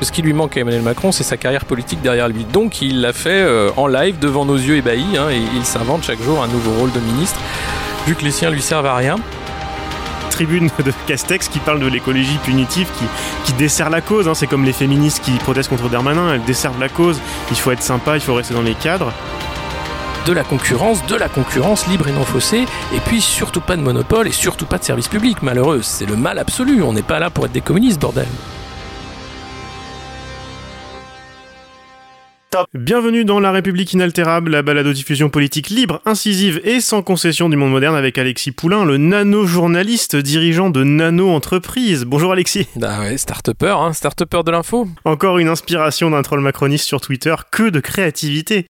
Ce qui lui manque à Emmanuel Macron, c'est sa carrière politique derrière lui. Donc il l'a fait euh, en live devant nos yeux ébahis, hein, et il s'invente chaque jour un nouveau rôle de ministre, vu que les siens lui servent à rien tribune de Castex qui parle de l'écologie punitive, qui, qui dessert la cause. Hein. C'est comme les féministes qui protestent contre Darmanin, elles desservent la cause. Il faut être sympa, il faut rester dans les cadres de la concurrence, de la concurrence libre et non faussée, et puis surtout pas de monopole et surtout pas de service public, malheureux. C'est le mal absolu, on n'est pas là pour être des communistes, bordel. Bienvenue dans La République inaltérable, la balado-diffusion politique libre, incisive et sans concession du monde moderne avec Alexis Poulain, le nano-journaliste dirigeant de Nano Entreprise. Bonjour Alexis. Bah ouais, start-upper, hein, start-upper de l'info. Encore une inspiration d'un troll macroniste sur Twitter, que de créativité.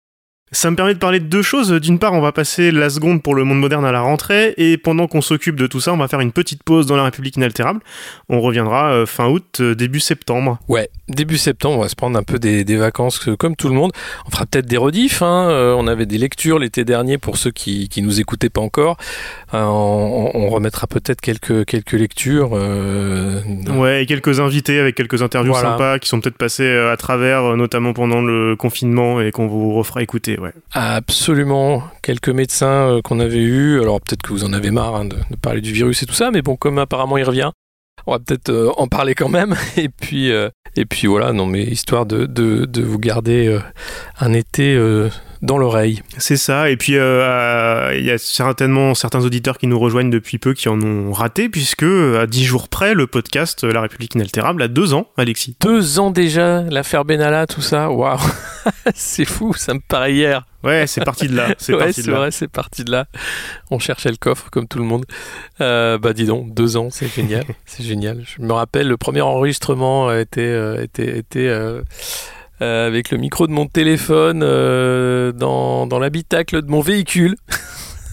Ça me permet de parler de deux choses. D'une part, on va passer la seconde pour le monde moderne à la rentrée, et pendant qu'on s'occupe de tout ça, on va faire une petite pause dans la République inaltérable. On reviendra euh, fin août, euh, début septembre. Ouais, début septembre, on va se prendre un peu des, vacances euh, comme tout le monde. On fera peut-être des rediffs. Hein. on avait des lectures l'été dernier pour ceux qui, qui nous écoutaient pas encore. on, remettra peut-être quelques, quelques lectures. Ouais, et quelques invités avec quelques interviews sympas qui sont peut-être passés à travers, notamment pendant le confinement, et qu'on vous refera écouter. Absolument. Quelques médecins euh, qu'on avait eus. Alors peut-être que vous en avez marre hein, de, parler du virus et tout ça, mais bon, comme apparemment il revient, on va peut-être euh, en parler quand même. Et puis, euh, et puis voilà, non, mais histoire de, de, vous garder un été dans l'oreille. C'est ça, et puis il y a certainement certains auditeurs qui nous rejoignent depuis peu qui en ont raté, puisque à dix jours près, le podcast La République inaltérable a deux ans, Alexis. Deux ans déjà, l'affaire Benalla, tout ça, waouh c'est fou, ça me paraît hier. Ouais, c'est parti de là. C'est ouais, c'est vrai, c'est parti de là. On cherchait le coffre comme tout le monde. Euh, bah dis donc, deux ans, c'est génial, c'est génial. Je me rappelle, le premier enregistrement était euh, était était euh, avec le micro de mon téléphone dans dans l'habitacle de mon véhicule.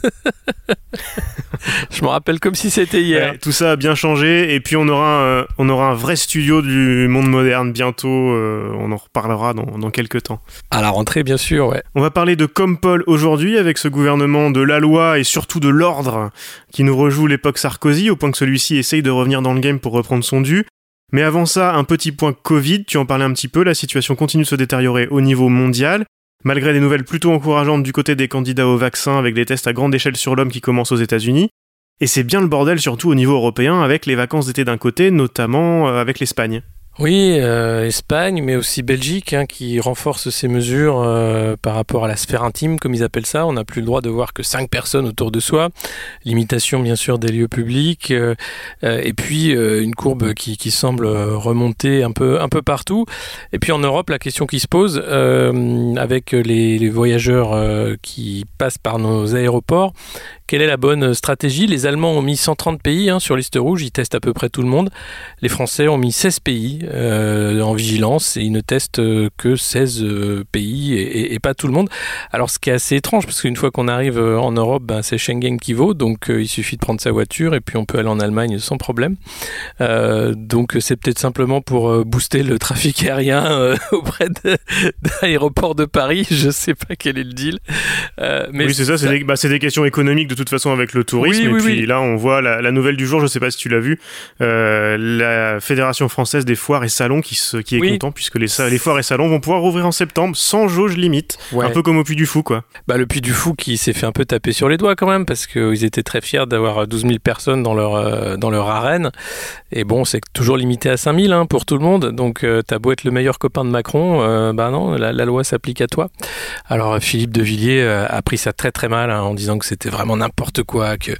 je me rappelle comme si c'était hier. tout ça a bien changé et puis on aura un, on aura un vrai studio du monde moderne bientôt. Euh, on en reparlera dans, dans, quelques temps. À la rentrée, bien sûr, ouais. On va parler de Compol aujourd'hui avec ce gouvernement de la loi et surtout de l'ordre qui nous rejoue l'époque Sarkozy au point que celui-ci essaye de revenir dans le game pour reprendre son dû. Mais avant ça, un petit point Covid, tu en parlais un petit peu, la situation continue de se détériorer au niveau mondial. Malgré des nouvelles plutôt encourageantes du côté des candidats au vaccin avec des tests à grande échelle sur l'homme qui commencent aux États-Unis, et c'est bien le bordel surtout au niveau européen avec les vacances d'été d'un côté, notamment euh, avec l'Espagne. Oui, euh, Espagne, mais aussi Belgique, hein, qui renforce ces mesures euh, par rapport à la sphère intime, comme ils appellent ça. On n'a plus le droit de voir que cinq personnes autour de soi. Limitation, bien sûr, des lieux publics. Euh, et puis, une courbe qui, semble remonter un peu, un peu partout. Et puis, en Europe, la question qui se pose, avec les, les voyageurs qui passent par nos aéroports, quelle est la bonne stratégie? Les Allemands ont mis 130 pays hein, sur liste rouge, ils testent à peu près tout le monde. Les Français ont mis 16 pays euh, en vigilance et ils ne testent euh, que 16 euh, pays et, pas tout le monde. Alors ce qui est assez étrange, parce qu'une fois qu'on arrive en Europe, ben, c'est Schengen qui vaut, donc il suffit de prendre sa voiture et puis on peut aller en Allemagne sans problème. donc c'est peut-être simplement pour booster le trafic aérien auprès de, l'aéroport de Paris, je sais pas quel est le deal. mais oui, c'est ça, c'est des, bah, des, questions économiques de toute façon avec le tourisme. et puis là, on voit la, nouvelle du jour, je sais pas si tu l'as vu, la Fédération française des foires et salons qui, se, qui est content puisque les, les foires et salons vont pouvoir rouvrir en septembre sans jauge limite. Un peu comme au Puy du Fou, quoi. Bah, le Puy du Fou qui s'est fait un peu taper sur les doigts quand même parce qu'ils étaient très fiers d'avoir 12 000 personnes dans leur, euh, dans leur arène. Et bon, c'est toujours limité à 5 000 hein, pour tout le monde. Donc, euh, t'as beau être le meilleur copain de Macron, bah non, la, loi s'applique à toi. Alors, Philippe de Villiers a pris ça très très mal hein, en disant que c'était vraiment n'importe quoi, que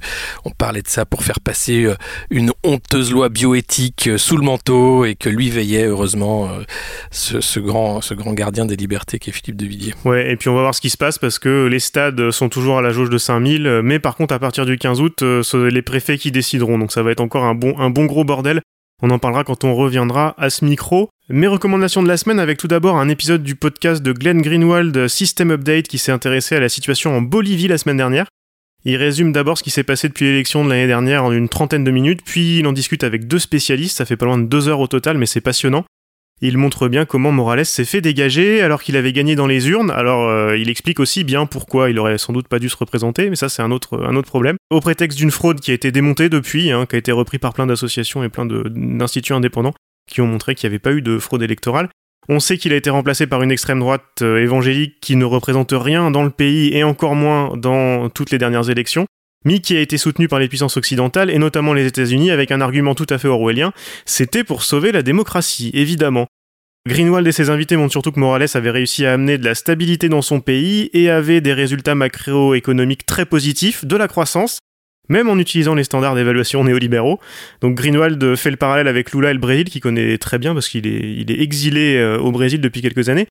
on parlait de ça pour faire passer euh, une honteuse loi bioéthique euh, sous le manteau et que lui veillait heureusement euh, ce, grand, gardien des libertés qui est Philippe de Villiers. Ouais, et puis on va voir ce qui se passe parce que les stades sont toujours à la jauge de 5000, mais par contre à partir du 15 août, c'est les préfets qui décideront, donc ça va être encore un bon, un bon gros bordel. On en parlera quand on reviendra à ce micro. Mes recommandations de la semaine avec tout d'abord un épisode du podcast de Glenn Greenwald System Update qui s'est intéressé à la situation en Bolivie la semaine dernière. Il résume d'abord ce qui s'est passé depuis l'élection de l'année dernière en une trentaine de minutes, puis il en discute avec deux spécialistes, ça fait pas loin de deux heures au total, mais c'est passionnant. Il montre bien comment Morales s'est fait dégager alors qu'il avait gagné dans les urnes. Alors euh, il explique aussi bien pourquoi il aurait sans doute pas dû se représenter, mais ça c'est un autre, problème. Au prétexte d'une fraude qui a été démontée depuis, hein, qui a été repris par plein d'associations et plein d'instituts indépendants, qui ont montré qu'il n'y avait pas eu de fraude électorale. On sait qu'il a été remplacé par une extrême droite euh, évangélique qui ne représente rien dans le pays et encore moins dans toutes les dernières élections, mais qui a été soutenu par les puissances occidentales et notamment les États-Unis avec un argument tout à fait orwellien, c'était pour sauver la démocratie, évidemment. Greenwald et ses invités montrent surtout que Morales avait réussi à amener de la stabilité dans son pays et avait des résultats macroéconomiques très positifs, de la croissance, même en utilisant les standards d'évaluation néolibéraux. Donc Greenwald fait le parallèle avec Lula et le Brésil, qu'il connaît très bien parce qu'il est, il est exilé euh, au Brésil depuis quelques années.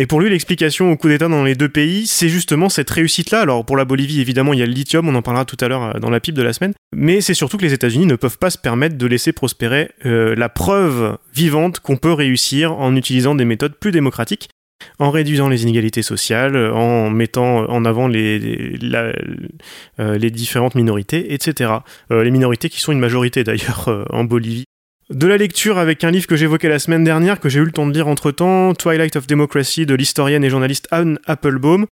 Et pour lui, l'explication au coup d'État dans les deux pays, c'est justement cette réussite-là. Alors pour la Bolivie, évidemment, il y a le lithium, on en parlera tout à l'heure euh, dans la pipe de la semaine. Mais c'est surtout que les États-Unis ne peuvent pas se permettre de laisser prospérer euh, la preuve vivante qu'on peut réussir en utilisant des méthodes plus démocratiques en réduisant les inégalités sociales, en mettant en avant les, euh, différentes minorités, etc. Euh, les minorités qui sont une majorité d'ailleurs euh, en Bolivie. De la lecture avec un livre que j'évoquais la semaine dernière, que j'ai eu le temps de lire entre temps, Twilight of Democracy de l'historienne et journaliste Anne Applebaum,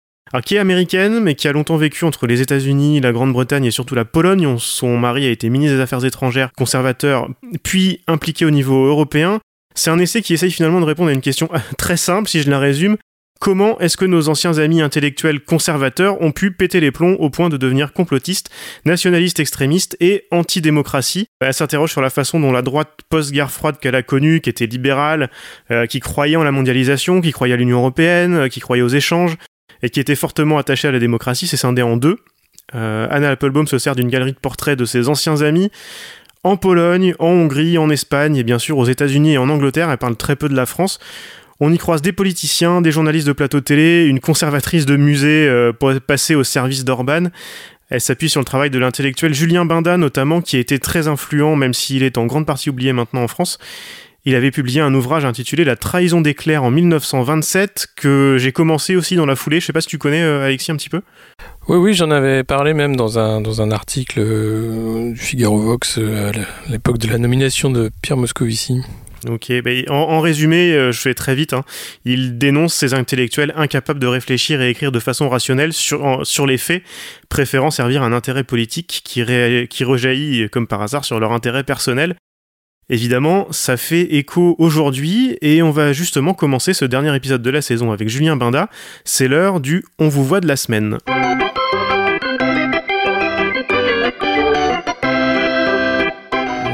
qui est américaine, mais qui a longtemps vécu entre les États-Unis, la Grande-Bretagne et surtout la Pologne. Son mari a été ministre des Affaires étrangères, conservateur, puis impliqué au niveau européen. C'est un essai qui essaye finalement de répondre à une question très simple, si je la résume. Comment est-ce que nos anciens amis intellectuels conservateurs ont pu péter les plombs au point de devenir complotistes, nationalistes extrémistes et anti-démocratie? Elle s'interroge sur la façon dont la droite post-guerre froide qu'elle a connue, qui était libérale, euh, qui croyait en la mondialisation, qui croyait à l'Union européenne, euh, qui croyait aux échanges, et qui était fortement attachée à la démocratie, s'est scindée en deux. Euh, Anna Applebaum se sert d'une galerie de portraits de ses anciens amis, en Pologne, en Hongrie, en Espagne et bien sûr aux États-Unis et en Angleterre. Elle parle très peu de la France. On y croise des politiciens, des journalistes de plateau télé, une conservatrice de musée euh, passer au service d'Orban. Elle s'appuie sur le travail de l'intellectuel Julien Binda notamment, qui a été très influent, même s'il est en grande partie oublié maintenant en France. Il avait publié un ouvrage intitulé La trahison des clercs en 1927 que j'ai commencé aussi dans la foulée. Je sais pas si tu connais euh, Alexis un petit peu. Oui, oui, j'en avais parlé même dans un, dans un article euh, du Figaro Vox euh, à l'époque de la nomination de Pierre Moscovici. Ok, ben, en, résumé, je fais très vite, hein. il dénonce ces intellectuels incapables de réfléchir et écrire de façon rationnelle sur, sur les faits, préférant servir un intérêt politique qui, qui rejaillit, comme par hasard, sur leur intérêt personnel. Évidemment, ça fait écho aujourd'hui et on va justement commencer ce dernier épisode de la saison avec Julien Binda. C'est l'heure du On vous voit de la semaine.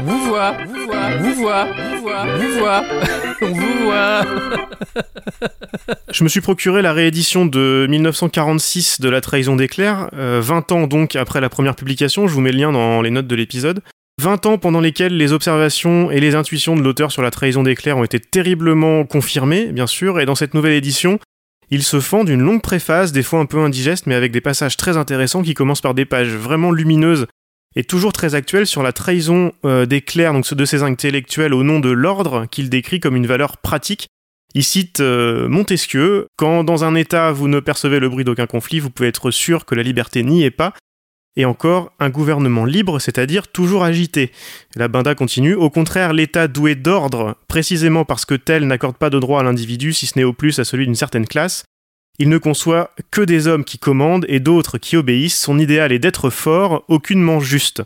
Vous voit, vous voit, vous voit, vous voit, vous voit, on vous voit. Je me suis procuré la réédition de 1946 de La Trahison d'éclair, 20 ans donc après la première publication, je vous mets le lien dans les notes de l'épisode. 20 ans pendant lesquels les observations et les intuitions de l'auteur sur la trahison d'éclair ont été terriblement confirmées, bien sûr, et dans cette nouvelle édition, il se fend d'une longue préface, des fois un peu indigeste, mais avec des passages très intéressants qui commencent par des pages vraiment lumineuses et toujours très actuelles sur la trahison euh, d'éclair, donc de ces intellectuels au nom de l'ordre qu'il décrit comme une valeur pratique. Il cite euh, Montesquieu, quand dans un État vous ne percevez le bruit d'aucun conflit, vous pouvez être sûr que la liberté n'y est pas, et encore un gouvernement libre, c'est-à-dire toujours agité. La Binda continue, au contraire, l'État doué d'ordre, précisément parce que tel n'accorde pas de droit à l'individu, si ce n'est au plus à celui d'une certaine classe, il ne conçoit que des hommes qui commandent et d'autres qui obéissent, son idéal est d'être fort, aucunement juste.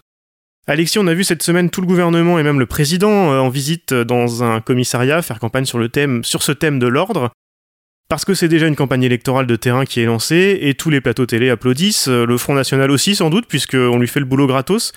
Alexis, on a vu cette semaine tout le gouvernement et même le président euh, en visite dans un commissariat faire campagne sur, sur ce thème de l'ordre parce que c'est déjà une campagne électorale de terrain qui est lancée et tous les plateaux télé applaudissent, euh, le Front National aussi sans doute puisqu'on lui fait le boulot gratos.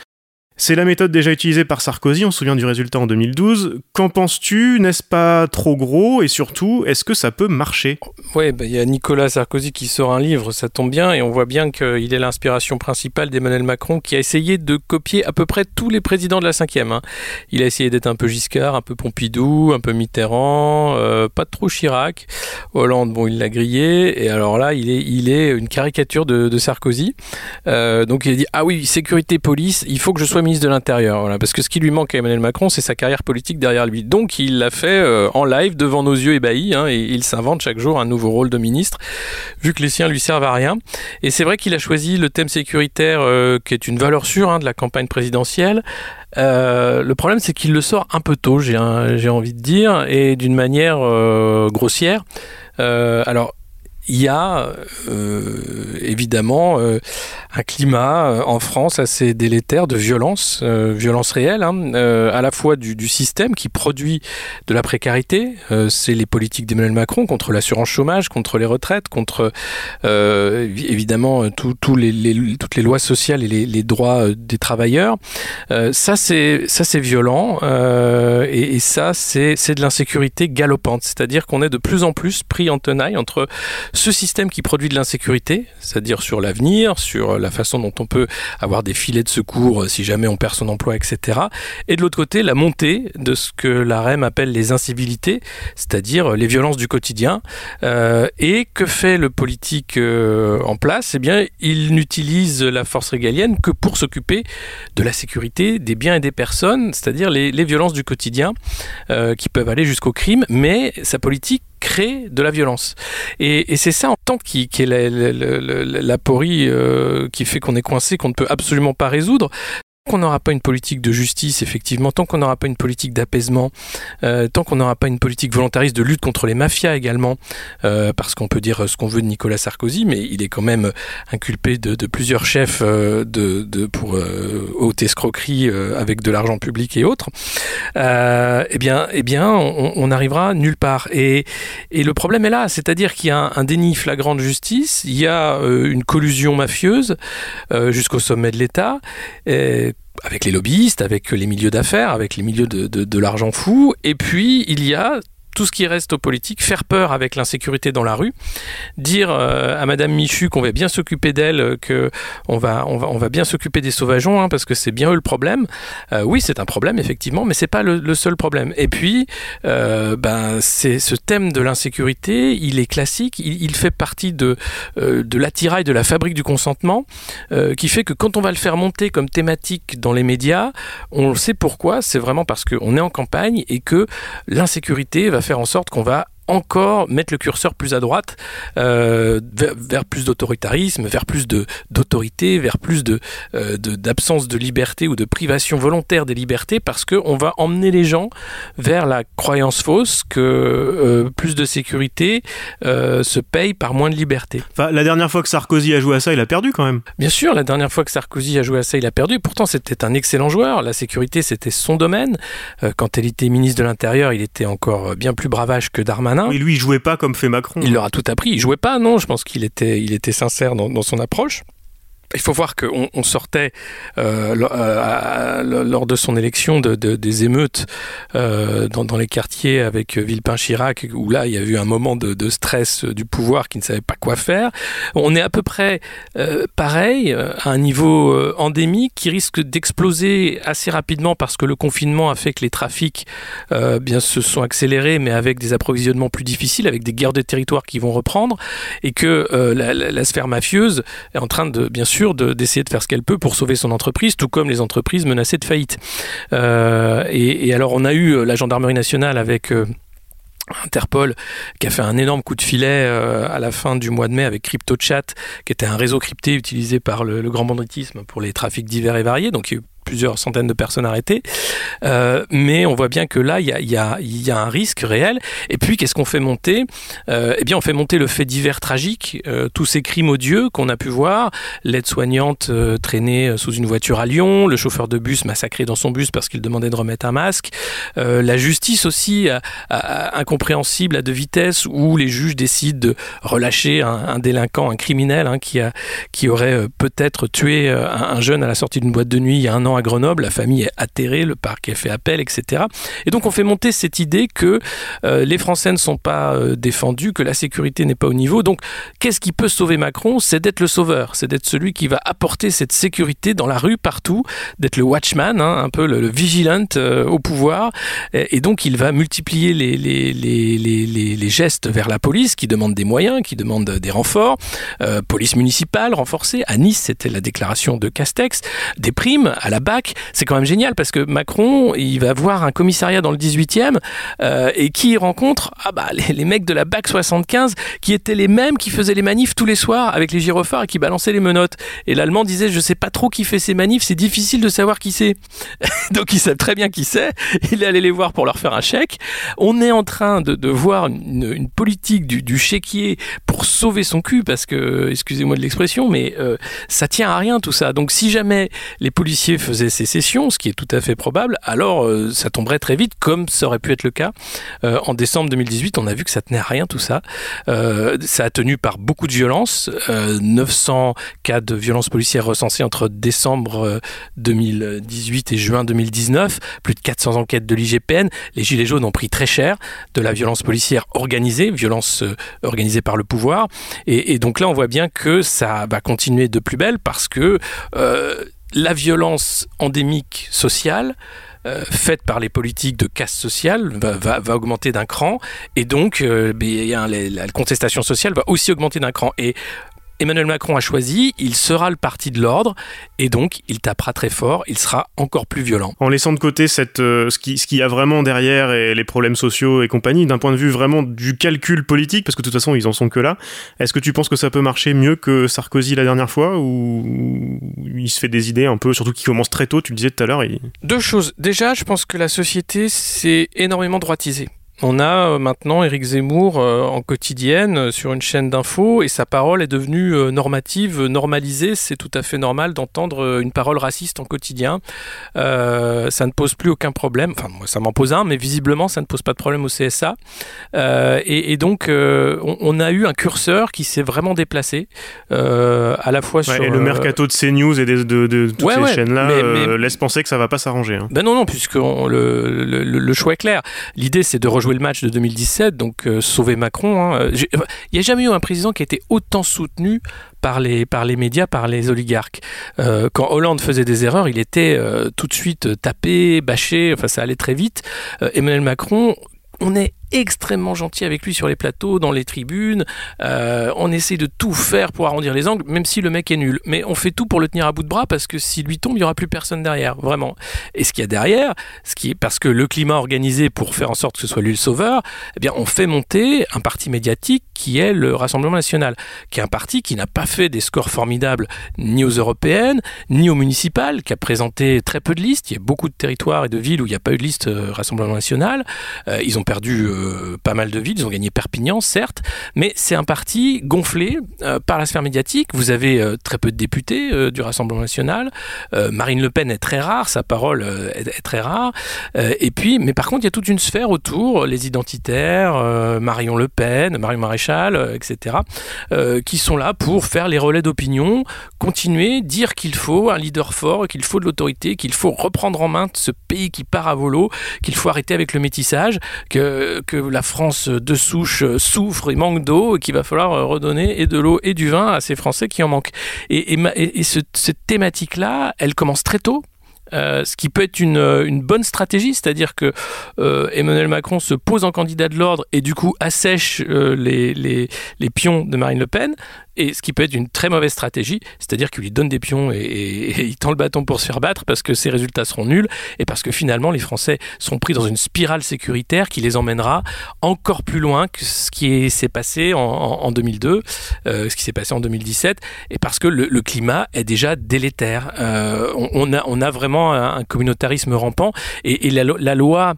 C'est la méthode déjà utilisée par Sarkozy, on se souvient du résultat en 2012. Qu'en penses-tu? N'est-ce pas trop gros? Et surtout, est-ce que ça peut marcher? Oui, bah, il y a Nicolas Sarkozy qui sort un livre, ça tombe bien, et on voit bien qu'il est l'inspiration principale d'Emmanuel Macron, qui a essayé de copier à peu près tous les présidents de la 5 hein. Il a essayé d'être un peu Giscard, un peu Pompidou, un peu Mitterrand, euh, pas trop Chirac. Hollande, bon, il l'a grillé, et alors là, il est, une caricature de, Sarkozy. Euh, donc il a dit, ah oui, sécurité, police, il faut que je sois ministre de l'Intérieur. Voilà, parce que ce qui lui manque à Emmanuel Macron, c'est sa carrière politique derrière lui. Donc il l'a fait euh, en live devant nos yeux ébahis, hein, et il s'invente chaque jour un nouveau rôle de ministre, vu que les siens lui servent à rien. Et c'est vrai qu'il a choisi le thème sécuritaire, euh, qui est une valeur sûre hein, de la campagne présidentielle. Euh, le problème, c'est qu'il le sort un peu tôt, j'ai envie de dire, et d'une manière grossière. alors, il y a évidemment un climat en France assez délétère de violence, violence réelle, hein, à la fois du, du, système qui produit de la précarité, c'est les politiques d'Emmanuel Macron contre l'assurance chômage, contre les retraites, contre évidemment tout, les, toutes les lois sociales et les, les droits des travailleurs. ça c'est ça c'est violent et, et, ça c'est de l'insécurité galopante, c'est-à-dire qu'on est de plus en plus pris en tenaille entre ce système qui produit de l'insécurité, c'est-à-dire sur l'avenir, sur la façon dont on peut avoir des filets de secours euh, si jamais on perd son emploi, etc. Et de l'autre côté, la montée de ce que la REM appelle les incivilités, c'est-à-dire les violences du quotidien. Euh, et que fait le politique euh, en place? Eh bien, il n'utilise la force régalienne que pour s'occuper de la sécurité des biens et des personnes, c'est-à-dire les, violences du quotidien qui peuvent aller jusqu'au crime, mais sa politique crée de la violence. Et, c'est ça en tant qui, qui est la, porie euh, qui fait qu'on est coincé, qu'on ne peut absolument pas résoudre qu'on n'aura pas une politique de justice, effectivement, tant qu'on n'aura pas une politique d'apaisement, euh, tant qu'on n'aura pas une politique volontariste de lutte contre les mafias également, euh, parce qu'on peut dire ce qu'on veut de Nicolas Sarkozy, mais il est quand même inculpé de, plusieurs chefs euh, de, pour haute escroquerie avec de l'argent public et autres. eh bien, eh bien, on, n'arrivera nulle part. Et, le problème est là, c'est-à-dire qu'il y a un, déni flagrant de justice, il y a une collusion mafieuse jusqu'au sommet de l'État avec les lobbyistes, avec les milieux d'affaires, avec les milieux de, l'argent fou. Et puis, il y a tout ce qui reste aux politiques, faire peur avec l'insécurité dans la rue, dire euh, à Madame Michu qu'on va bien s'occuper d'elle, euh, que on va, on va, on va bien s'occuper des sauvageons, hein, parce que c'est bien eux le problème. Euh, oui, c'est un problème effectivement, mais c'est pas le, seul problème. Et puis, ben, c'est ce thème de l'insécurité, il est classique, il, fait partie de de l'attirail de la fabrique du consentement, qui fait que quand on va le faire monter comme thématique dans les médias, on sait pourquoi. C'est vraiment parce qu'on est en campagne et que l'insécurité va faire en sorte qu'on va encore mettre le curseur plus à droite, euh, vers, plus d'autoritarisme, vers plus d'autorité, vers plus de euh, d'absence de, liberté ou de privation volontaire des libertés, parce qu'on va emmener les gens vers la croyance fausse que euh, plus de sécurité se paye par moins de liberté. Enfin, la dernière fois que Sarkozy a joué à ça, il a perdu quand même. Bien sûr, la dernière fois que Sarkozy a joué à ça, il a perdu. Pourtant, c'était un excellent joueur. La sécurité, c'était son domaine. quand elle était ministre de l'Intérieur, il était encore bien plus bravage que Darmanin et lui, il jouait pas comme fait Macron. Il leur a tout appris. Il jouait pas, non. Je pense qu'il était, il était sincère dans son approche. Il faut voir qu'on on sortait euh, euh, lors de son élection de, des émeutes euh, dans, les quartiers avec Villepin-Chirac, où là il y a eu un moment de, stress du pouvoir qui ne savait pas quoi faire. On est à peu près pareil, à un niveau endémique qui risque d'exploser assez rapidement parce que le confinement a fait que les trafics bien se sont accélérés, mais avec des approvisionnements plus difficiles, avec des guerres de territoire qui vont reprendre, et que la, sphère mafieuse est en train de bien sûr d'essayer de, faire ce qu'elle peut pour sauver son entreprise, tout comme les entreprises menacées de faillite. Euh, et, alors on a eu euh, la gendarmerie nationale avec... Euh, Interpol qui a fait un énorme coup de filet à la fin du mois de mai avec CryptoChat qui était un réseau crypté utilisé par le, grand banditisme pour les trafics divers et variés donc il y a eu plusieurs centaines de personnes arrêtées. Euh, mais on voit bien que là, il y a, un risque réel. Et puis, qu'est-ce qu'on fait monter? Euh, Eh bien, on fait monter le fait divers tragique, euh, tous ces crimes odieux qu'on a pu voir, l'aide-soignante traînée sous une voiture à Lyon, le chauffeur de bus massacré dans son bus parce qu'il demandait de remettre un masque, la justice aussi incompréhensible à deux vitesses où les juges décident de relâcher un, délinquant, un criminel hein, qui, aurait peut-être tué un jeune à la sortie d'une boîte de nuit il y a un an à Grenoble, la famille est atterrée, le parc est fait appel, etc. Et donc on fait monter cette idée que euh, les Français ne sont pas euh, défendus, que la sécurité n'est pas au niveau. Donc qu'est-ce qui peut sauver Macron? C'est d'être le sauveur, c'est d'être celui qui va apporter cette sécurité dans la rue, partout, d'être le watchman, hein, un peu le, vigilant euh, au pouvoir. Et, donc il va multiplier les, gestes vers la police qui demandent des moyens, qui demandent des renforts. police municipale renforcée. À Nice, c'était la déclaration de Castex. Des primes à la BAC. C'est quand même génial parce que Macron, il va voir un commissariat dans le 18e euh, et qui rencontre ah bah, les, mecs de la BAC 75 qui étaient les mêmes qui faisaient les manifs tous les soirs avec les gyrophares et qui balançaient les menottes. Et l'Allemand disait je sais pas trop qui fait ces manifs, c'est difficile de savoir qui c'est. Donc il sait très bien qui c'est. Il est allé les voir pour leur faire un chèque. On est en train de, voir une, politique du, chéquier pour sauver son cul, parce que, excusez-moi de l'expression, mais euh, ça tient à rien tout ça. Donc si jamais les policiers faisaient sécession, ce qui est tout à fait probable, alors euh, ça tomberait très vite, comme ça aurait pu être le cas en décembre 2018. On a vu que ça tenait à rien tout ça. ça a tenu par beaucoup de violence. 900 cas de violence policière recensés entre décembre 2018 et juin 2019. Plus de 400 enquêtes de l'IGPN. Les Gilets jaunes ont pris très cher de la violence policière organisée, violence organisée par le pouvoir. Et, donc là, on voit bien que ça va continuer de plus belle parce que euh, la violence endémique sociale, euh, faite par les politiques de casse sociale va, augmenter d'un cran. Et donc euh, ben, la contestation sociale va aussi augmenter d'un cran Emmanuel Macron a choisi, il sera le parti de l'ordre et donc il tapera très fort, il sera encore plus violent. En laissant de côté cette, euh, ce qu'il ce qui y a vraiment derrière et les problèmes sociaux et compagnie, d'un point de vue vraiment du calcul politique, parce que de toute façon ils en sont que là, est-ce que tu penses que ça peut marcher mieux que Sarkozy la dernière fois ou il se fait des idées un peu, surtout qu'il commence très tôt, tu le disais tout à l'heure Deux choses. Déjà, je pense que la société s'est énormément droitisée. On a euh, maintenant Éric Zemmour euh, en quotidienne euh, sur une chaîne d'infos et sa parole est devenue normative, normalisée. C'est tout à fait normal d'entendre une parole raciste en quotidien. ça ne pose plus aucun problème. Enfin, moi, ça m'en pose un, mais visiblement, ça ne pose pas de problème au CSA. et, donc, on, a eu un curseur qui s'est vraiment déplacé, à la fois sur. Et le mercato de CNews et de, de, toutes ces chaînes-là laisse penser que ça va pas s'arranger. Hein. Ben non, non, puisque le, le, choix est clair. L'idée, c'est de rejoindre jouer le match de 2017, donc euh, sauver Macron. Hein. Il n'y a jamais eu un président qui a été autant soutenu par les, par les médias, par les oligarques. Euh, quand Hollande faisait des erreurs, il était euh, tout de suite tapé, bâché, enfin ça allait très vite. Emmanuel Macron, on est extrêmement gentil avec lui sur les plateaux, dans les tribunes. Euh, on essaie de tout faire pour arrondir les angles, même si le mec est nul. Mais on fait tout pour le tenir à bout de bras parce que s'il lui tombe, il n'y aura plus personne derrière, vraiment. Et ce qu'il y a derrière, ce qui est parce que le climat organisé pour faire en sorte que ce soit lui le sauveur, eh bien, on fait monter un parti médiatique qui est le Rassemblement national, qui est un parti qui n'a pas fait des scores formidables ni aux européennes, ni aux municipales, qui a présenté très peu de listes. Il y a beaucoup de territoires et de villes où il n'y a pas eu de liste euh, Rassemblement national. Euh, ils ont perdu euh, pas mal de villes. Ils ont gagné Perpignan, certes, mais c'est un parti gonflé euh, par la sphère médiatique. Vous avez euh, très peu de députés du Rassemblement national. Marine Le Pen est très rare, sa parole est, très rare. et puis, mais par contre, il y a toute une sphère autour, les identitaires, Marion Le Pen, Marion Maréchal, etc., qui sont là pour faire les relais d'opinion, continuer, dire qu'il faut un leader fort, qu'il faut de l'autorité, qu'il faut reprendre en main ce pays qui part à volo, qu'il faut arrêter avec le métissage, que que la France de souche souffre et manque d'eau et qu'il va falloir redonner et de l'eau et du vin à ces Français qui en manquent. Et, et, cette thématique-là, elle commence très tôt euh, ce qui peut être une, bonne stratégie, c'est-à-dire que euh, Emmanuel Macron se pose en candidat de l'ordre et du coup assèche euh, les, pions de Marine Le Pen, et ce qui peut être une très mauvaise stratégie, c'est-à-dire qu'il lui donne des pions et, il tend le bâton pour se faire battre parce que ses résultats seront nuls et parce que finalement les Français sont pris dans une spirale sécuritaire qui les emmènera encore plus loin que ce qui s'est passé en, en, 2002, euh, ce qui s'est passé en 2017, et parce que le, climat est déjà délétère. Euh, on, a, vraiment un, communautarisme rampant et, la loi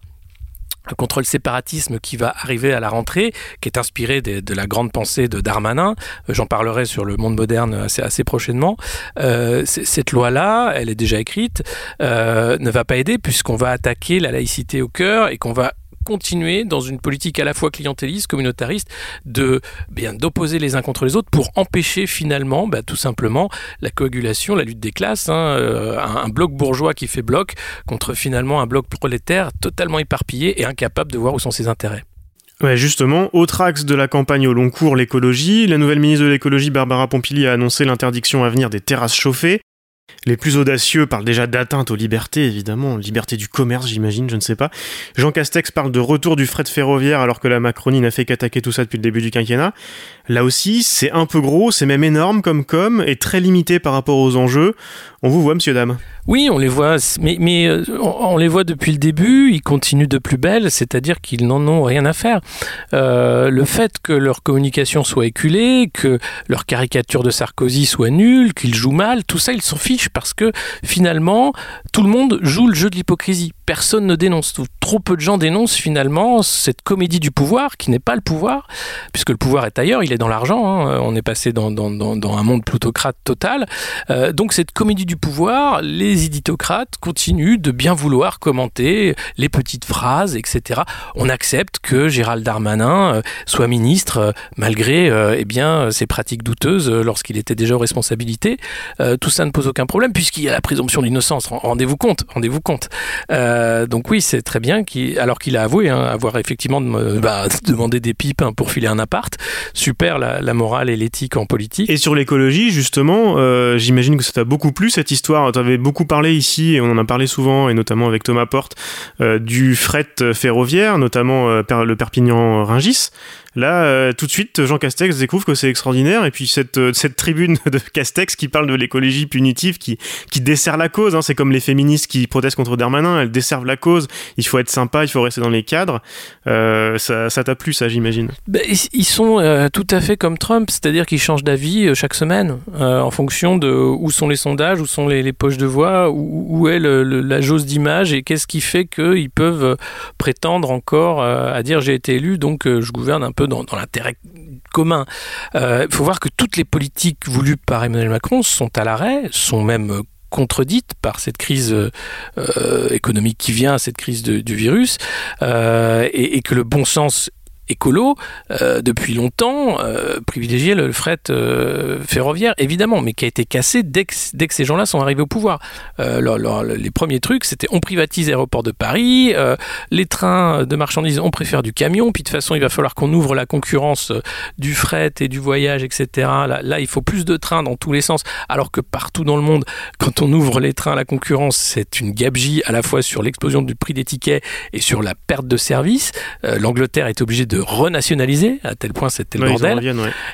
contre le séparatisme qui va arriver à la rentrée, qui est inspiré de, la grande pensée de Darmanin. Euh, j'en parlerai sur le monde moderne assez, assez prochainement. Euh, cette loi-là, elle est déjà écrite, euh, ne va pas aider puisqu'on va attaquer la laïcité au cœur et qu'on va continuer dans une politique à la fois clientéliste, communautariste, de bien d'opposer les uns contre les autres pour empêcher finalement, bah, tout simplement, la coagulation, la lutte des classes, hein, euh, un, bloc bourgeois qui fait bloc contre finalement un bloc prolétaire totalement éparpillé et incapable de voir où sont ses intérêts. Justement, autre axe de la campagne au long cours, l'écologie. La nouvelle ministre de l'écologie, Barbara Pompili, a annoncé l'interdiction à venir des terrasses chauffées. Les plus audacieux parlent déjà d'atteinte aux libertés, évidemment, liberté du commerce, j'imagine, je ne sais pas. Jean Castex parle de retour du fret ferroviaire alors que la Macronie n'a fait qu'attaquer tout ça depuis le début du quinquennat. Là aussi, c'est un peu gros, c'est même énorme comme com et très limité par rapport aux enjeux. On vous voit, monsieur, dame Oui, on les voit, mais, euh, on les voit depuis le début, ils continuent de plus belle, c'est-à-dire qu'ils n'en ont rien à faire. Euh, le fait que leur communication soit éculée, que leur caricature de Sarkozy soit nulle, qu'ils jouent mal, tout ça, ils s'en fichent parce que finalement, tout le monde joue le jeu de l'hypocrisie. Personne ne dénonce. Trop peu de gens dénoncent finalement cette comédie du pouvoir qui n'est pas le pouvoir, puisque le pouvoir est ailleurs, il est dans l'argent. Hein. On est passé dans, un monde plutocrate total. Euh, donc cette comédie du pouvoir, les iditocrates continuent de bien vouloir commenter les petites phrases, etc. On accepte que Gérald Darmanin euh, soit ministre euh, malgré eh bien ses pratiques douteuses lorsqu'il était déjà aux responsabilités. tout ça ne pose aucun problème puisqu'il y a la présomption d'innocence. Rendez-vous compte, rendez-vous compte. Donc oui, c'est très bien, alors qu'il a avoué hein, avoir effectivement bah, demandé des pipes hein, pour filer un appart. Super la, morale et l'éthique en politique. Et sur l'écologie, justement, euh, j'imagine que ça t'a beaucoup plu cette histoire. Tu avais beaucoup parlé ici, et on en a parlé souvent, et notamment avec Thomas Porte, euh, du fret ferroviaire, notamment euh, le Perpignan-Ringis. Là, euh, tout de suite, Jean Castex découvre que c'est extraordinaire. Et puis cette, euh, cette tribune de Castex qui parle de l'écologie punitive, qui, qui dessert la cause. Hein. C'est comme les féministes qui protestent contre Darmanin, elles desservent la cause. Il faut être sympa, il faut rester dans les cadres. Euh, ça, t'a plu, ça, j'imagine? Ben, Ils sont tout à fait comme Trump, c'est-à-dire qu'ils changent d'avis chaque semaine en fonction de où sont les sondages, où sont les, poches de voix, où, où est la jauge d'image et qu'est-ce qui fait qu'ils peuvent prétendre encore à dire j'ai été élu, donc je gouverne un peu dans, l'intérêt commun. Il euh, faut voir que toutes les politiques voulues par Emmanuel Macron sont à l'arrêt, sont même contredites par cette crise euh, économique qui vient, cette crise du virus, euh, et, et, que le bon sens écolo euh, depuis longtemps euh, privilégier le fret euh, ferroviaire, évidemment, mais qui a été cassé dès que, ces gens-là sont arrivés au pouvoir. les premiers trucs, c'était on privatise l'aéroport de Paris, les trains de marchandises, on préfère du camion, puis de toute façon, il va falloir qu'on ouvre la concurrence du fret et du voyage, etc. Là, là, il faut plus de trains dans tous les sens, alors que partout dans le monde, quand on ouvre les trains à la concurrence, c'est une gabegie à la fois sur l'explosion du prix des tickets et sur la perte de services. L'Angleterre est obligée de renationaliser, à tel point c'était le bordel.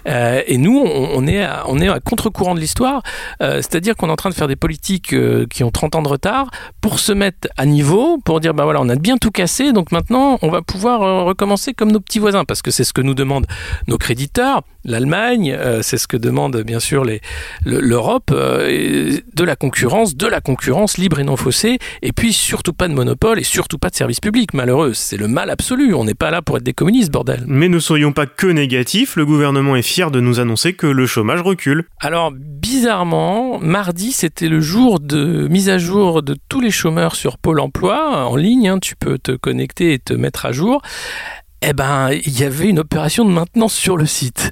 Euh, et nous, on, est à, on est à contre-courant de l'histoire, euh, c'est-à-dire qu'on est en train de faire des politiques euh, qui ont 30 ans de retard pour se mettre à niveau, pour dire bah voilà, on a bien tout cassé, donc maintenant on va pouvoir recommencer comme nos petits voisins, parce que c'est ce que nous demandent nos créditeurs, l'Allemagne, c'est ce que demande bien sûr l'Europe, de la concurrence, de la concurrence libre et non faussée, et puis surtout pas de monopole et surtout pas de service public, malheureux, c'est le mal absolu, on n'est pas là pour être des communistes, mais ne soyons pas que négatifs, le gouvernement est fier de nous annoncer que le chômage recule. Alors, bizarrement, mardi, c'était le jour de mise à jour de tous les chômeurs sur Pôle emploi, en ligne, hein, tu peux te connecter et te mettre à jour. Eh ben, il y avait une opération de maintenance sur le site.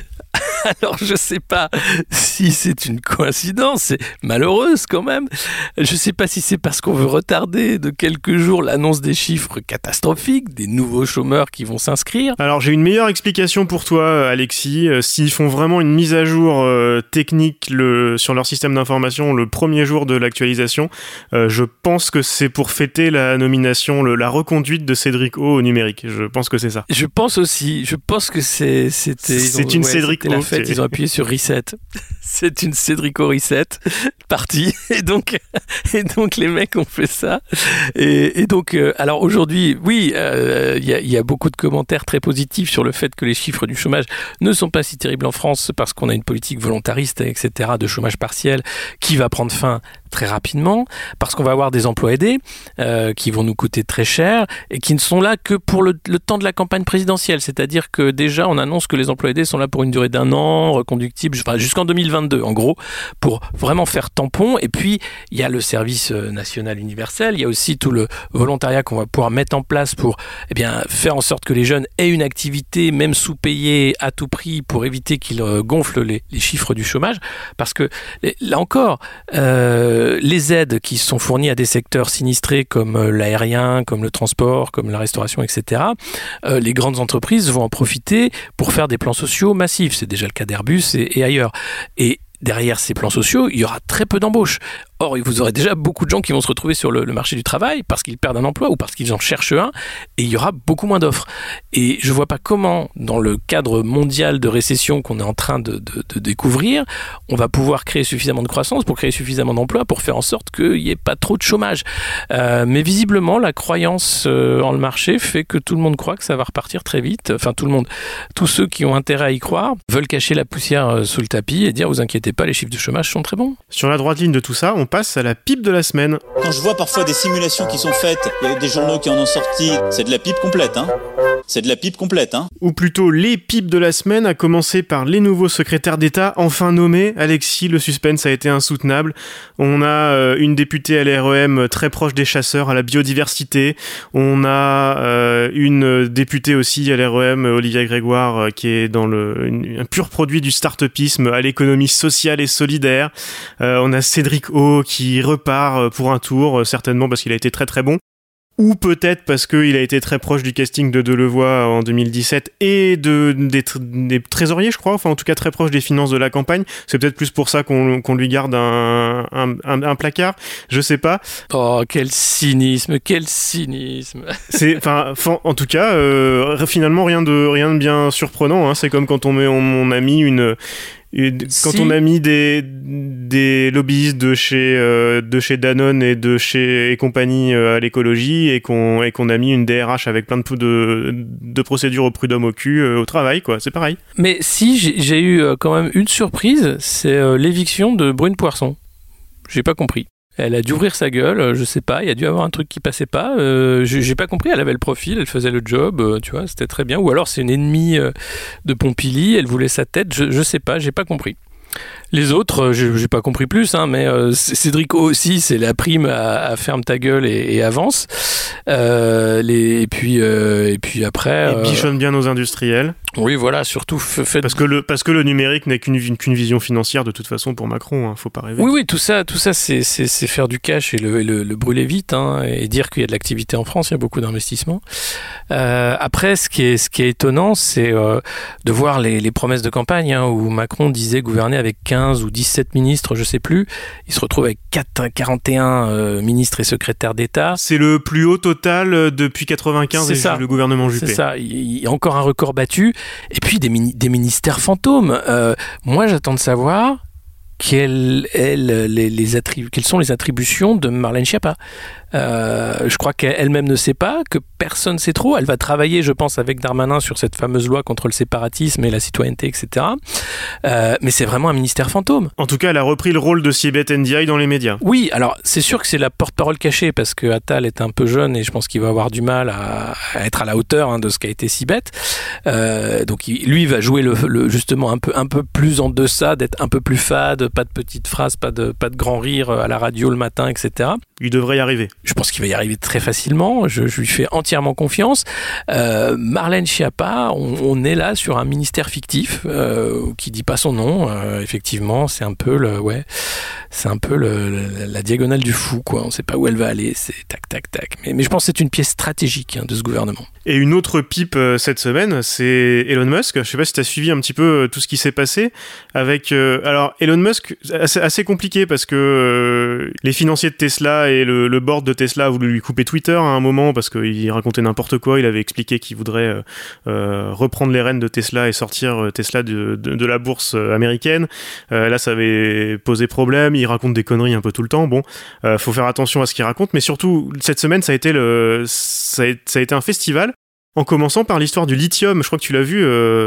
Alors je sais pas si c'est une coïncidence, c'est malheureuse quand même. Je sais pas si c'est parce qu'on veut retarder de quelques jours l'annonce des chiffres catastrophiques, des nouveaux chômeurs qui vont s'inscrire. Alors j'ai une meilleure explication pour toi Alexis. Euh, s'ils font vraiment une mise à jour euh, technique le, sur leur système d'information le premier jour de l'actualisation, euh, je pense que c'est pour fêter la nomination, la reconduite de Cédric O au numérique. Je pense que c'est ça. Je pense aussi. Je pense que c'était. C'est une Cédric O ils ont appuyé sur reset. C'est une Cédrico reset partie. Et donc, et donc les mecs ont fait ça. Et, donc, euh, alors aujourd'hui, oui, euh, il y, a beaucoup de commentaires très positifs sur le fait que les chiffres du chômage ne sont pas si terribles en France parce qu'on a une politique volontariste, etc., de chômage partiel qui va prendre fin très rapidement, parce qu'on va avoir des emplois aidés euh, qui vont nous coûter très cher et qui ne sont là que pour le, temps de la campagne présidentielle. C'est-à-dire que déjà, on annonce que les emplois aidés sont là pour une durée d'un an, reconductible, jusqu'en 2022, en gros, pour vraiment faire tampon. Et puis, il y a le service euh, national universel, il y a aussi tout le volontariat qu'on va pouvoir mettre en place pour eh bien, faire en sorte que les jeunes aient une activité, même sous-payée à tout prix, pour éviter qu'ils euh, gonflent les, chiffres du chômage. Parce que, là encore, euh, les aides qui sont fournies à des secteurs sinistrés comme euh, l'aérien, comme le transport, comme la restauration, etc., euh, les grandes entreprises vont en profiter pour faire des plans sociaux massifs. C'est déjà le cas d'Airbus et, et ailleurs. Et derrière ces plans sociaux, il y aura très peu d'embauches. Or, vous aurez déjà beaucoup de gens qui vont se retrouver sur le, marché du travail parce qu'ils perdent un emploi ou parce qu'ils en cherchent un, et il y aura beaucoup moins d'offres. Et je ne vois pas comment, dans le cadre mondial de récession qu'on est en train de, découvrir, on va pouvoir créer suffisamment de croissance pour créer suffisamment d'emplois pour faire en sorte qu'il n'y ait pas trop de chômage. Euh, mais visiblement, la croyance euh, en le marché fait que tout le monde croit que ça va repartir très vite. Enfin, tout le monde, tous ceux qui ont intérêt à y croire, veulent cacher la poussière euh, sous le tapis et dire vous inquiétez pas, les chiffres de chômage sont très bons. Sur la droite ligne de tout ça, on passe à la pipe de la semaine. Quand je vois parfois des simulations qui sont faites, il y a des journaux qui en ont sorti, c'est de la pipe complète, hein c'est de la pipe complète, hein Ou plutôt les pipes de la semaine, à commencer par les nouveaux secrétaires d'État enfin nommés. Alexis, le suspense a été insoutenable. On a euh, une députée à l'REM très proche des chasseurs, à la biodiversité. On a euh, une députée aussi à l'REM, Olivia Grégoire, euh, qui est dans le, un pur produit du start-upisme à l'économie sociale et solidaire. on a Cédric O qui repart pour un tour, certainement parce qu'il a été très très bon ou peut-être parce qu'il a été très proche du casting de Delevoye en 2017 et de, des, trésoriers, je crois, enfin en tout cas très proche des finances de la campagne. C'est peut-être plus pour ça qu'on lui garde un, un, placard, je sais pas. Oh, quel cynisme, quel cynisme. C'est, enfin, en tout cas, euh, finalement rien de rien de bien surprenant. Hein. C'est comme quand on met on a mis une quand on a mis des, des lobbyistes de chez, euh, de chez Danone et de chez et compagnie euh, à l'écologie et qu'on qu'on a mis une DRH avec plein de, de, de procédures au prud'homme au cul euh, au travail, quoi, c'est pareil. Mais si j'ai eu quand même une surprise, c'est l'éviction de Brune Poisson. J'ai pas compris. Elle a dû ouvrir sa gueule, euh, je sais pas, il y a dû avoir un truc qui passait pas. Euh, j'ai pas compris, elle avait le profil, elle faisait le job, euh, tu vois, c'était très bien. Ou alors c'est une ennemie de Pompili, elle voulait sa tête, je, je sais pas, j'ai pas compris. Les autres, euh, j'ai pas compris plus, hein, mais euh, Cédric aussi, c'est la prime à, ferme ta gueule et, avance. Euh, les, et puis et puis après. Et bichonne bien nos industriels. Oui, voilà, surtout fait... parce que le parce que le numérique n'est qu'une qu'une vision financière de toute façon pour Macron, hein, faut pas rêver. Oui, oui, tout ça, tout ça, c'est faire du cash et le, le, brûler vite, hein, et dire qu'il y a de l'activité en France, il y a beaucoup d'investissements. après, ce qui est ce qui est étonnant, c'est de voir les, les, promesses de campagne hein, où Macron disait gouverner avec 15 ou 17 ministres, je sais plus. Il se retrouve avec 4, 41 euh, ministres et secrétaires d'État. C'est le plus haut total euh, depuis 95 et ça. le gouvernement Juppé. C'est ça, il y a encore un record battu. Et puis des, des ministères fantômes. Euh, moi, j'attends de savoir quelles, les, les quelles sont les attributions de Marlène Schiappa. Euh, je crois qu'elle-même ne sait pas, que personne ne sait trop. Elle va travailler, je pense, avec Darmanin sur cette fameuse loi contre le séparatisme et la citoyenneté, etc. Euh, mais c'est vraiment un ministère fantôme. En tout cas, elle a repris le rôle de Sibeth Ndiaye dans les médias. Oui, alors c'est sûr que c'est la porte-parole cachée parce que Attal est un peu jeune et je pense qu'il va avoir du mal à, être à la hauteur hein, de ce qu'a été Sibeth. Euh, donc lui va jouer le, justement un peu, un peu plus en deçà, d'être un peu plus fade, pas de petites phrases, pas de, pas de grands rires à la radio le matin, etc. Il devrait y arriver. Je pense qu'il va y arriver très facilement. Je, lui fais entièrement confiance. Euh, Marlène Schiappa, on, est là sur un ministère fictif euh, qui dit pas son nom. Euh, effectivement, c'est un peu le, ouais, c'est un peu la diagonale du fou, quoi. On sait pas où elle va aller. C'est tac, tac, tac. Mais, je pense que c'est une pièce stratégique hein, de ce gouvernement. Et une autre pipe euh, cette semaine, c'est Elon Musk. Je sais pas si tu as suivi un petit peu tout ce qui s'est passé avec. alors Elon Musk, assez, assez compliqué parce que les financiers de Tesla et le, le board de Tesla a voulu lui couper Twitter à un moment parce qu'il racontait n'importe quoi. Il avait expliqué qu'il voudrait euh, euh, reprendre les rênes de Tesla et sortir euh, Tesla de, la bourse américaine. là, ça avait posé problème. Il raconte des conneries un peu tout le temps. Bon, faut faire attention à ce qu'il raconte. Mais surtout, cette semaine, ça a été un festival en commençant par l'histoire du lithium, je crois que tu l'as vu,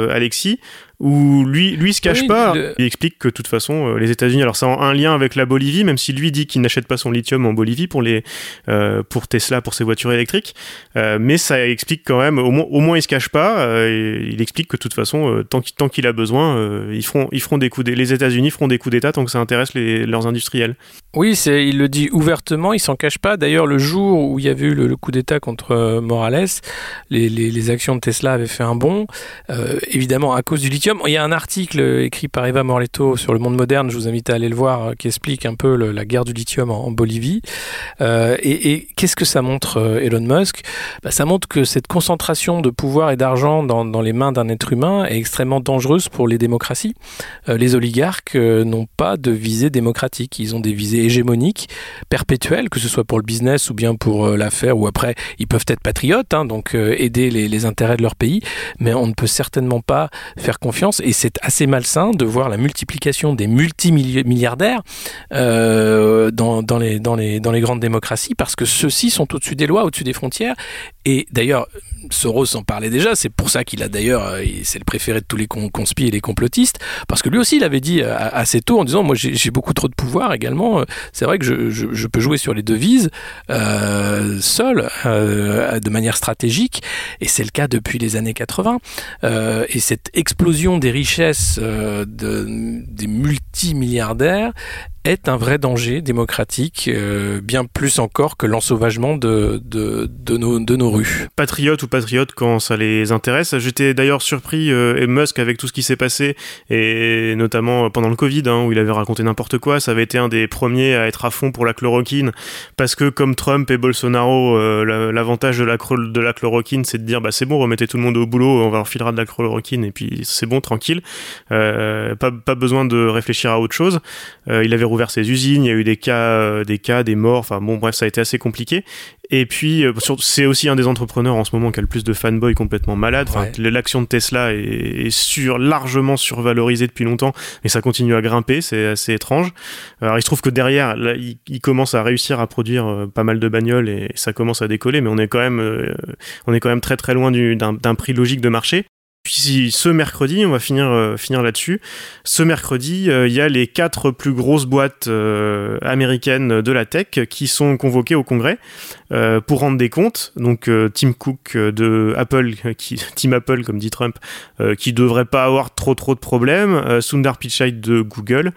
Alexis, où lui, lui se cache pas. Il explique que de toute façon, euh, les États-Unis, alors ça a un lien avec la Bolivie, même si lui dit qu'il n'achète pas son lithium en Bolivie pour les, euh, pour Tesla, pour ses voitures électriques, euh, mais ça explique quand même, au moins, au moins il se cache pas. il explique que de toute façon, tant qu'il a besoin, ils feront, ils feront des coups, les États-Unis feront des coups d'État tant que ça intéresse les, leurs industriels. Oui, c'est, il le dit ouvertement, il s'en cache pas. D'ailleurs, le jour où il y avait eu le, coup d'État contre Morales, les, les, les, actions de Tesla avaient fait un bond, évidemment à cause du lithium il y a un article écrit par Eva Morletto sur Le Monde Moderne, je vous invite à aller le voir, euh, qui explique un peu la guerre du lithium en, Bolivie. Euh, et, qu'est-ce que ça montre, euh, Elon Musk? Bah, Ça montre que cette concentration de pouvoir et d'argent dans, les mains d'un être humain est extrêmement dangereuse pour les démocraties. les oligarques n'ont pas de visée démocratique, ils ont des visées hégémoniques, perpétuelles, que ce soit pour le business ou bien pour l'affaire, ou après, ils peuvent être patriotes, hein, donc aider les, les intérêts de leur pays, mais on ne peut certainement pas faire confiance et c'est assez malsain de voir la multiplication des multimilliardaires euh, dans, dans, les, dans, les, dans les grandes démocraties parce que ceux-ci sont au-dessus des lois, au-dessus des frontières. Et d'ailleurs, Soros en parlait déjà, c'est pour ça qu'il a d'ailleurs, euh, c'est le préféré de tous les conspires et les complotistes, parce que lui aussi il avait dit euh, assez tôt en disant moi j'ai beaucoup trop de pouvoir également, c'est vrai que je, peux jouer sur les devises euh, seul, de manière stratégique, et c'est le cas depuis les années 80. et cette explosion des richesses de, des multimilliardaires est un vrai danger démocratique, euh, bien plus encore que l'ensauvagement de, de, de, nos, de nos rues. Patriotes ou patriotes quand ça les intéresse. J'étais d'ailleurs surpris, euh, Musk, avec tout ce qui s'est passé, et notamment pendant le Covid, hein, où il avait raconté n'importe quoi, ça avait été un des premiers à être à fond pour la chloroquine, parce que comme Trump et Bolsonaro, euh, l'avantage de la, chloroquine, c'est de dire, bah c'est bon, remettez tout le monde au boulot, on va refilera de la chloroquine, et puis c'est bon, tranquille. Euh, pas, pas besoin de réfléchir à autre chose. il avait ouvert ses usines, il y a eu des cas, euh, des cas, des morts, enfin bon bref, ça a été assez compliqué. Et puis, euh, c'est aussi un des entrepreneurs en ce moment qui a le plus de fanboys complètement malades. Enfin, L'action de Tesla est, sur, largement survalorisée depuis longtemps, mais ça continue à grimper, c'est assez étrange. Alors, il se trouve que derrière, là, il, commence à réussir à produire euh, pas mal de bagnoles et ça commence à décoller, mais on est quand même, on est quand même très très loin d'un prix logique de marché. Puis ce mercredi, on va finir, euh, finir là-dessus. Ce mercredi, euh, il y a les quatre plus grosses boîtes euh, américaines de la tech qui sont convoquées au Congrès pour rendre des comptes. Donc Tim Cook de Apple, qui, Tim Apple comme dit Trump, qui devrait pas avoir trop trop de problèmes. Sundar Pichai de Google,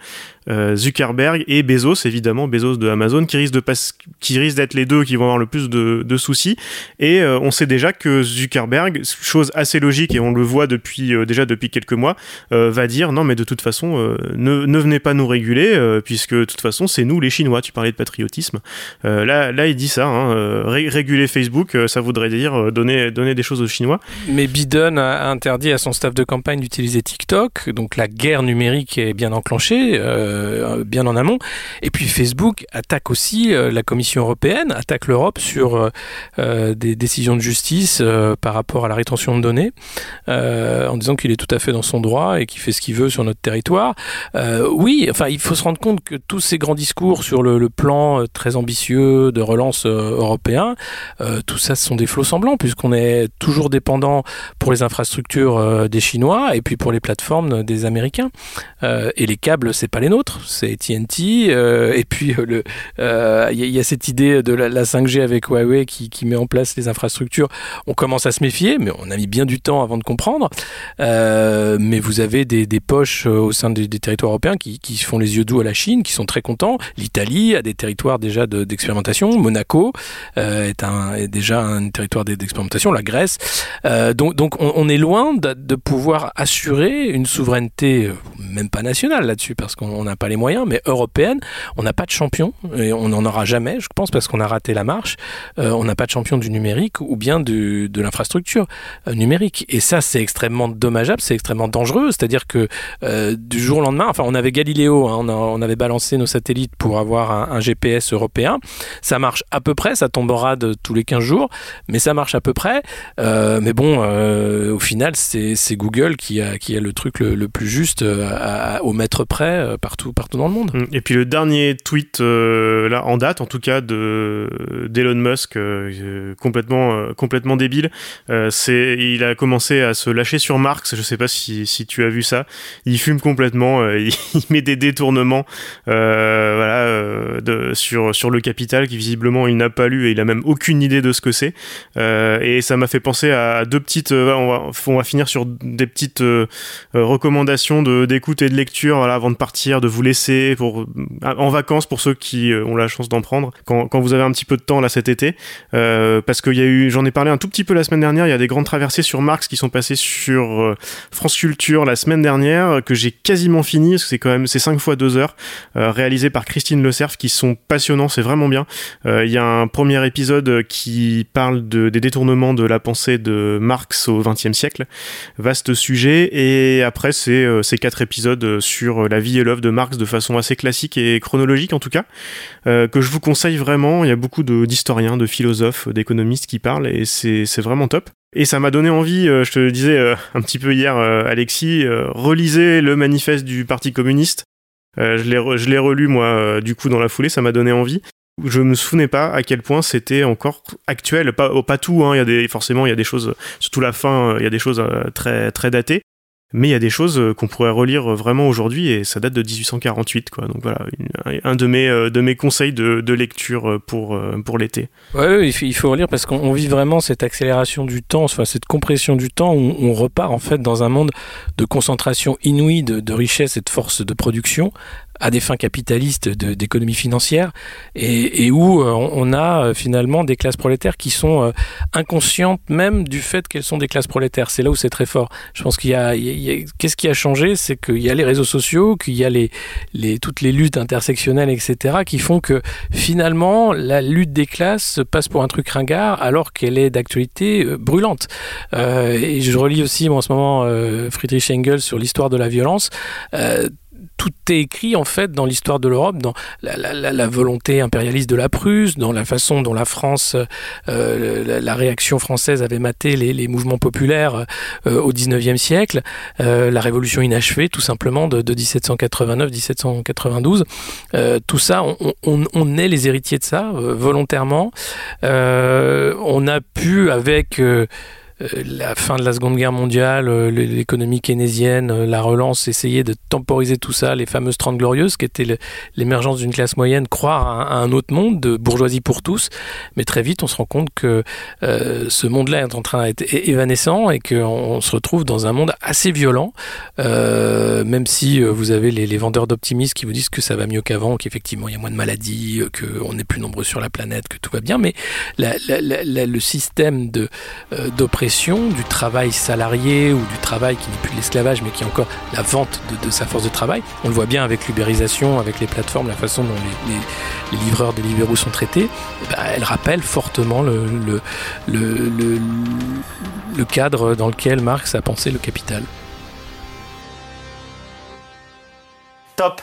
euh, Zuckerberg et Bezos, évidemment, Bezos de Amazon, qui risquent de d'être les deux qui vont avoir le plus de, soucis. Et euh, on sait déjà que Zuckerberg, chose assez logique et on le voit depuis euh, déjà depuis quelques mois, va dire non mais de toute façon ne, ne, venez pas nous réguler puisque de toute façon c'est nous les Chinois. Tu parlais de patriotisme. là là il dit ça. Hein, réguler Facebook, ça voudrait dire donner donner des choses aux Chinois. Mais Biden a interdit à son staff de campagne d'utiliser TikTok, donc la guerre numérique est bien enclenchée. Bien en amont. Et puis Facebook attaque aussi euh, la Commission européenne, attaque l'Europe sur euh, des décisions de justice par rapport à la rétention de données, en disant qu'il est tout à fait dans son droit et qu'il fait ce qu'il veut sur notre territoire. oui, enfin, il faut se rendre compte que tous ces grands discours sur le, plan très ambitieux de relance européen, tout ça, ce sont des flots semblants, puisqu'on est toujours dépendant pour les infrastructures des Chinois et puis pour les plateformes des Américains. et les câbles, c'est pas les nôtres c'est TNT. Euh, et puis, il euh, euh, y, a cette idée de la, 5G avec Huawei qui, met en place les infrastructures. On commence à se méfier, mais on a mis bien du temps avant de comprendre. mais vous avez des, poches au sein des, territoires européens qui, font les yeux doux à la Chine, qui sont très contents. L'Italie a des territoires déjà d'expérimentation. Monaco est, déjà un territoire d'expérimentation. La Grèce. donc, donc on, est loin de, de, pouvoir assurer une souveraineté, même pas nationale là-dessus, parce qu'on n'a pas les moyens, mais européenne, on n'a pas de champion, et on n'en aura jamais, je pense, parce qu'on a raté la marche. Euh, on n'a pas de champion du numérique ou bien de l'infrastructure euh, numérique. Et ça, c'est extrêmement dommageable, c'est extrêmement dangereux. C'est-à-dire que euh, du jour au lendemain, enfin, on avait Galiléo, hein, on, avait balancé nos satellites pour avoir un, GPS européen. Ça marche à peu près, ça tombera de tous les 15 jours, mais ça marche à peu près. mais bon, au final, c'est Google qui a, le truc le, plus juste au mètre près partout partout, dans le monde. Et puis le dernier tweet euh, là en date, en tout cas, de d'Elon Musk, euh, complètement euh, complètement débile. c'est il a commencé à se lâcher sur Marx. Je sais pas si, si tu as vu ça. Il fume complètement. il, met des détournements, voilà, de, sur sur le capital qui visiblement il n'a pas lu et il a même aucune idée de ce que c'est. et ça m'a fait penser à deux petites. on va finir sur des petites recommandations de d'écoute et de lecture, voilà, avant de partir, vous laisser pour, en vacances pour ceux qui euh, ont la chance d'en prendre quand, quand, vous avez un petit peu de temps là cet été. Euh, parce qu'il y a eu, j'en ai parlé un tout petit peu la semaine dernière, il y a des grandes traversées sur Marx qui sont passées sur euh, France Culture la semaine dernière que j'ai quasiment fini c'est quand même c'est 5 fois 2 heures euh, réalisées par Christine Le Cerf qui sont passionnants, c'est vraiment bien. Il y a un premier épisode qui parle de, des détournements de la pensée de Marx au XXe siècle, vaste sujet. Et après c'est ces quatre épisodes sur la vie et l'œuvre de Marx de façon assez classique et chronologique en tout cas, que je vous conseille vraiment. Il y a beaucoup d'historiens, de, philosophes, d'économistes qui parlent et c'est vraiment top. Et ça m'a donné envie, je te le disais un petit peu hier, Alexis, relisez le manifeste du Parti communiste. je l'ai relu moi, du coup, dans la foulée, ça m'a donné envie je me souvenais pas à quel point c'était encore actuel. Pas, pas tout, hein. il y a des, forcément, il y a des choses, surtout la fin, il y a des choses euh, très, très datées. Mais il y a des choses euh, qu'on pourrait relire vraiment aujourd'hui et ça date de 1848, quoi. Donc voilà, un de mes, euh, de mes conseils de, de lecture pour, pour l'été. Ouais, il faut relire parce qu'on vit vraiment cette accélération du temps, enfin cette compression du temps où on repart en fait dans un monde de concentration inouïe de richesse et de force de production à des fins capitalistes d'économie financière et, où euh, on a euh, finalement des classes prolétaires qui sont euh, inconscientes même du fait qu'elles sont des classes prolétaires. C'est là où c'est très fort. Je pense qu'il y a, qu'est-ce qui a changé, c'est qu'il y a les réseaux sociaux, qu'il y a les, toutes les luttes intersectionnelles, etc., qui font que finalement la lutte des classes passe pour un truc ringard alors qu'elle est d'actualité brûlante. Et je relis aussi en ce moment Friedrich Engels sur l'histoire de la violence. Tout est écrit en fait dans l'histoire de l'Europe, dans la, volonté impérialiste de la Prusse, dans la façon dont la France, euh, la, réaction française avait maté les, mouvements populaires euh, au 19e siècle, euh, la révolution inachevée tout simplement de, 1789-1792. tout ça, on, est les héritiers de ça volontairement. on a pu avec la fin de la Seconde Guerre mondiale, euh, l'économie keynésienne, euh, la relance, essayer de temporiser tout ça, les fameuses Trente Glorieuses, qui étaient l'émergence d'une classe moyenne, croire à, un autre monde de bourgeoisie pour tous. Mais très vite, on se rend compte que ce monde-là est en train d'être évanescent et qu'on se retrouve dans un monde assez violent, même si vous avez les, vendeurs d'optimisme qui vous disent que ça va mieux qu'avant, qu'effectivement il y a moins de maladies, qu'on est plus nombreux sur la planète, que tout va bien. Mais le système d'oppression du travail salarié ou du travail qui n'est plus l'esclavage mais qui est encore la vente de, sa force de travail. On le voit bien avec l'ubérisation, avec les plateformes, la façon dont les, livreurs des libéraux sont traités. Ben, elle rappelle fortement le, le cadre dans lequel Marx a pensé le capital. Top